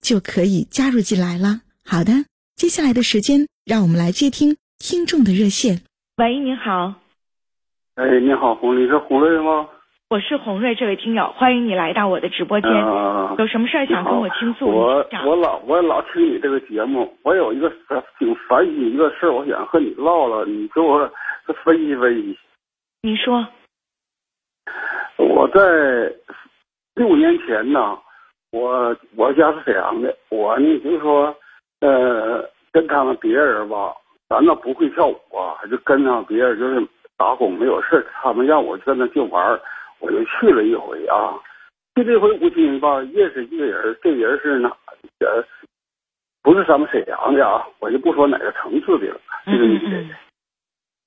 就可以加入进来了。好的，接下来的时间，让我们来接听听众的热线。喂，您好。哎，你好，红，你是红瑞吗？我是红瑞，这位听友，欢迎你来到我的直播间。有什么事儿想跟我倾诉？我我老我老听你这个节目，我有一个 挺烦心一个事儿，我想和你唠唠，你给我。分析分析，你说，我在六年前呢，我我家是沈阳的，我呢就是说，呃，跟他们别人吧，咱那不会跳舞啊，就跟上别人就是打工没有事他们让我跟那去玩我就去了一回啊，去这回无锡吧，认识一个人，这人是哪的？不是咱们沈阳的啊，我就不说哪个城市的了，这个女的。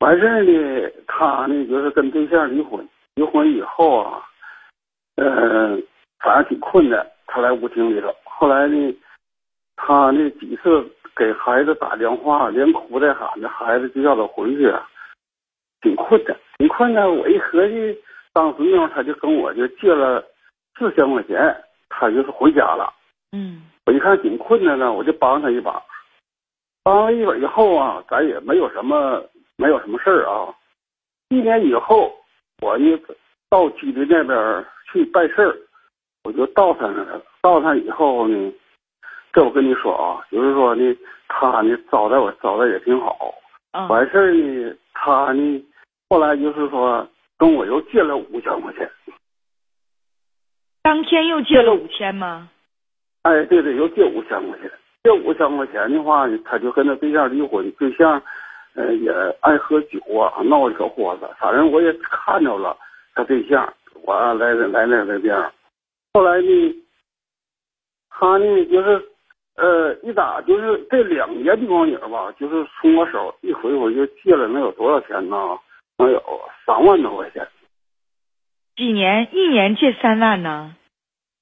完事儿呢，他呢就是跟对象离婚，离婚以后啊，嗯，反正挺困难。他来舞厅里头，后来呢，他那几次给孩子打电话，连哭带喊的，孩子就叫他回去，挺困难，挺困难。我一合计，当时那会他就跟我就借了四千块钱，他就是回家了。嗯，我一看挺困难呢，我就帮他一把。帮了一把以后啊，咱也没有什么。没有什么事儿啊，一年以后，我呢到吉林那边去办事儿，我就到他那了。到他以后呢，这我跟你说啊，就是说呢，他呢招待我招待也挺好。完事儿呢，他呢后来就是说跟我又借了五千块钱。当天又借了五千吗？哎，对对，又借五千块钱。借五千块钱的话，他就跟他对象离婚，对象。呃，也爱喝酒啊，闹小伙子。反正我也看着了他对象，我来来那个地方。后来呢，他呢就是，呃，一打就是这两年的光景吧，就是从我手一回我就借了能有多少钱呢？能有三万多块钱。几年？一年借三万呢？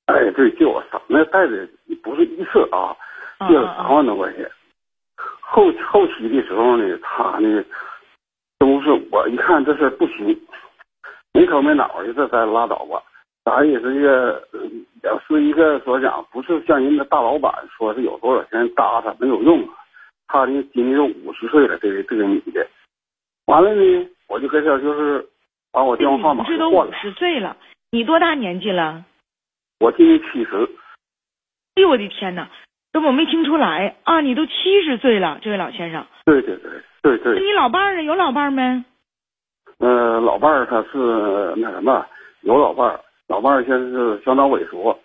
哎，对，借我三，那贷的不是一次啊，借了三万多块钱。后后期的时候呢，他呢都是我一看这事不行，没头没脑的，这咱拉倒吧。咱也是一个，也是一个所讲，不是像人家大老板说是有多少钱搭他没有用。他呢今年五十岁了，这个这个女的。完了呢，我就跟他就是把我电话号码换了。这都五十岁了，你多大年纪了？我今年七十。哎呦我的天哪！这我没听出来啊！你都七十岁了，这位老先生。对对对对对。那你老伴儿呢？有老伴儿没？呃，老伴儿他是那什么，有老伴儿，老伴儿现在是相当萎缩。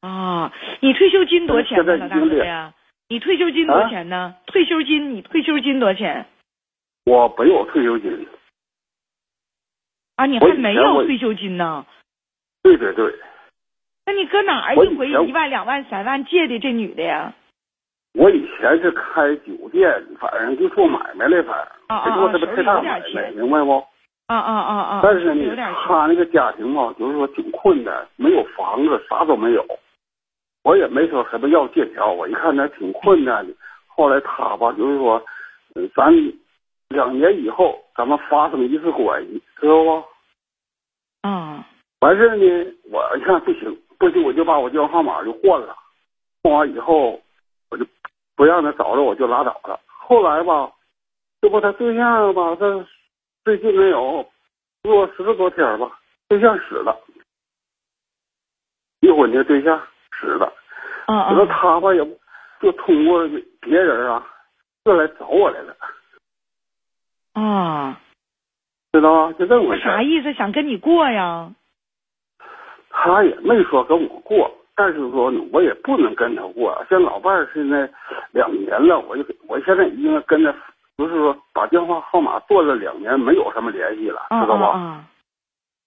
啊，你退休金多少钱呢，老大哥呀？你退休金多少钱呢？退休金，你退休金多少钱？我没有退休金。啊，你还没有退休金呢？对对对。那你搁哪儿一回一万两万三万借的这女的呀？我以前是开酒店，反正就做买卖的，反正做这个太大买卖，明白不？啊啊啊啊！但是呢，他那个家庭吧，就是说挺困难，没有房子，啥都没有。我也没说什么要借条，我一看他挺困难的。后来他吧，就是说，咱两年以后咱们发生一次关系，知道不？嗯。完事呢，我一看不行。不行，我就把我电话号码就换了，换完以后，我就不让他找着，我就拉倒了。后来吧，这不他对象吧，他最近没有过十多天吧，对象死了，离婚的对象死了。嗯嗯。他吧也就通过别人啊，就来找我来了，啊，知道吗？就这么回事。啥意思？想跟你过呀？他也没说跟我过，但是说呢，我也不能跟他过。像老伴儿现在两年了，我就我现在已经跟他，就是说把电话号码断了两年，没有什么联系了，知道吧？啊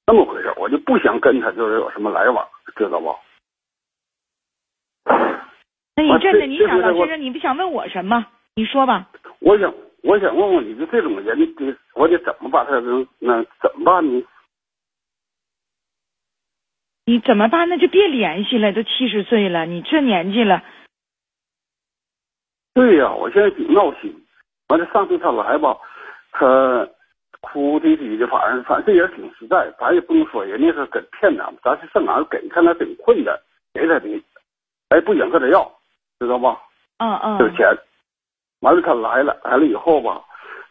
那么回事，我就不想跟他就是有什么来往，知道不？那你啊真的你想老先生，你不想问我什么？你说吧。我想，我想问问你，就这种人得我得怎么把他能那怎么办呢？你怎么办？那就别联系了，都七十岁了，你这年纪了，对呀、我现在挺闹心。完了，上次他来吧，他哭啼啼的，反正反正这人挺实在，咱也不能说人家是给骗咱们，咱是上哪儿给，看他挺困难，给他的，哎，不想跟他要，知道吧？嗯嗯，这个钱。完了，他来了，来了以后吧，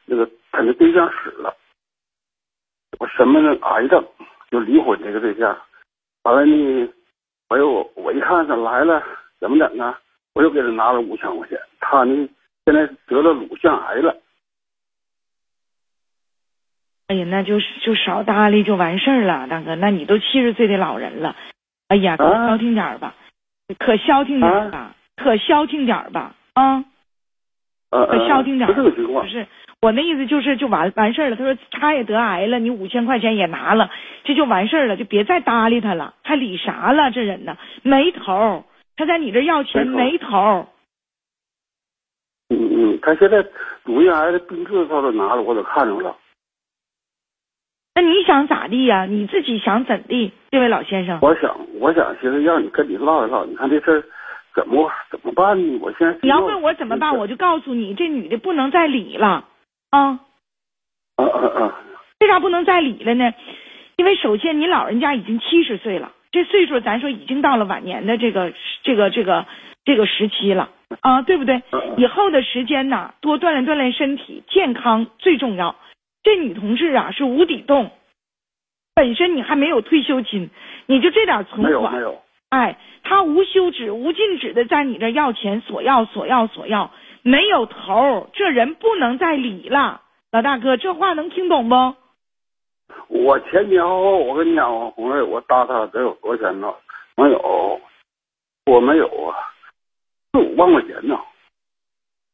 那个他那对象死了，我什么呢？癌症，就离婚这个对象。完了呢，哎呦我一看他来了，怎么整啊？我又给他拿了五千块钱。他呢，现在得了乳腺癌了。哎呀，那就是就少搭理就完事儿了，大哥。那你都七十岁的老人了，哎呀，可啊消停点儿吧，可消停点儿吧，可消停点儿吧，啊，呃，可消停点是儿。这个情况不。是我那意思，就是就完完事儿了。他说他也得癌了，你五千块钱也拿了，这就完事儿了，就别再搭理他了，还理啥了？这人呢，没头儿，他在你这要钱没头没头儿。嗯嗯，他现在乳腺癌的病治他都拿了，我都看着了。那你想咋地呀？你自己想怎地？这位老先生，我想，我想寻思让你跟你唠一唠，你看这事儿怎么怎么办呢？我现在你要问我怎么办，我就告诉你，这女的不能再理了啊！啊啊啊！为啥不能再理了呢？因为首先你老人家已经七十岁了，这岁数咱说已经到了晚年的这个这个这个这个时期了啊，对不对？嗯以后的时间呢，多锻炼锻炼身体，健康最重要。这女同志啊是无底洞，本身你还没有退休金，你就这点存款没有没，有，哎，他无休止、无尽止的在你这要钱，索要、索要、索要，没有头儿，这人不能再理了。老大哥，这话能听懂不？我前前后后，我跟你讲，红瑞，我搭他得有多少钱呢？没有，我没有啊，四五万块钱呢。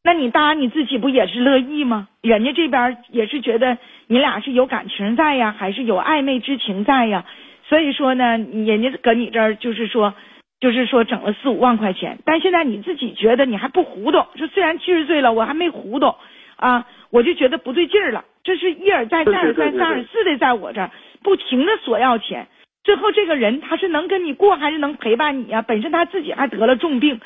那你搭你自己不也是乐意吗？人家这边也是觉得你俩是有感情在呀，还是有暧昧之情在呀？所以说呢，人家搁你这儿就是说，就是说整了四五万块钱，但现在你自己觉得你还不糊涂，说虽然七十岁了，我还没糊涂啊，我就觉得不对劲儿了。这是一而再，对再而三而四的在我这儿不停的索要钱。最后这个人他是能跟你过，还是能陪伴你呀、本身他自己还得了重病，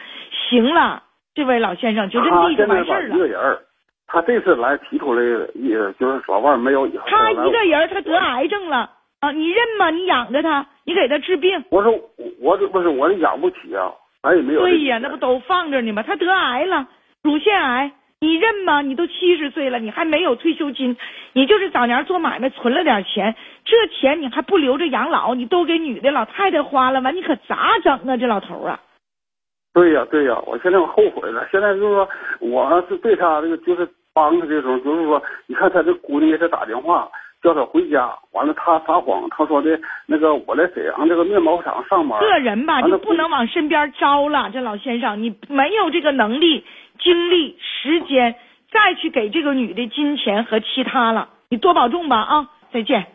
行了，这位老先生就这么地就完事儿了一。个人儿，他这次来提出来也就是老伴没有以后。他一个人儿他得癌症了啊，你认吗？你养着他，你给他治病。我说我这不是我这养不起啊，咱也没有对呀，那不都放着呢吗？他得癌了，乳腺癌，你认吗？你都七十岁了，你还没有退休金，你就是早年做买卖存了点钱，这钱你还不留着养老，你都给女的老太太花了，完你可咋整啊？这老头儿啊，对呀、对呀、我现在我后悔了。现在就是说，我是对他这个就是帮他这种，就是说，你看他这姑娘给他打电话叫他回家，完了他撒谎，他说的那个我在沈阳这个面包厂上班。个人吧就不能往身边招了。这老先生，你没有这个能力、精力、时间再去给这个女的金钱和其他了，你多保重吧啊！再见。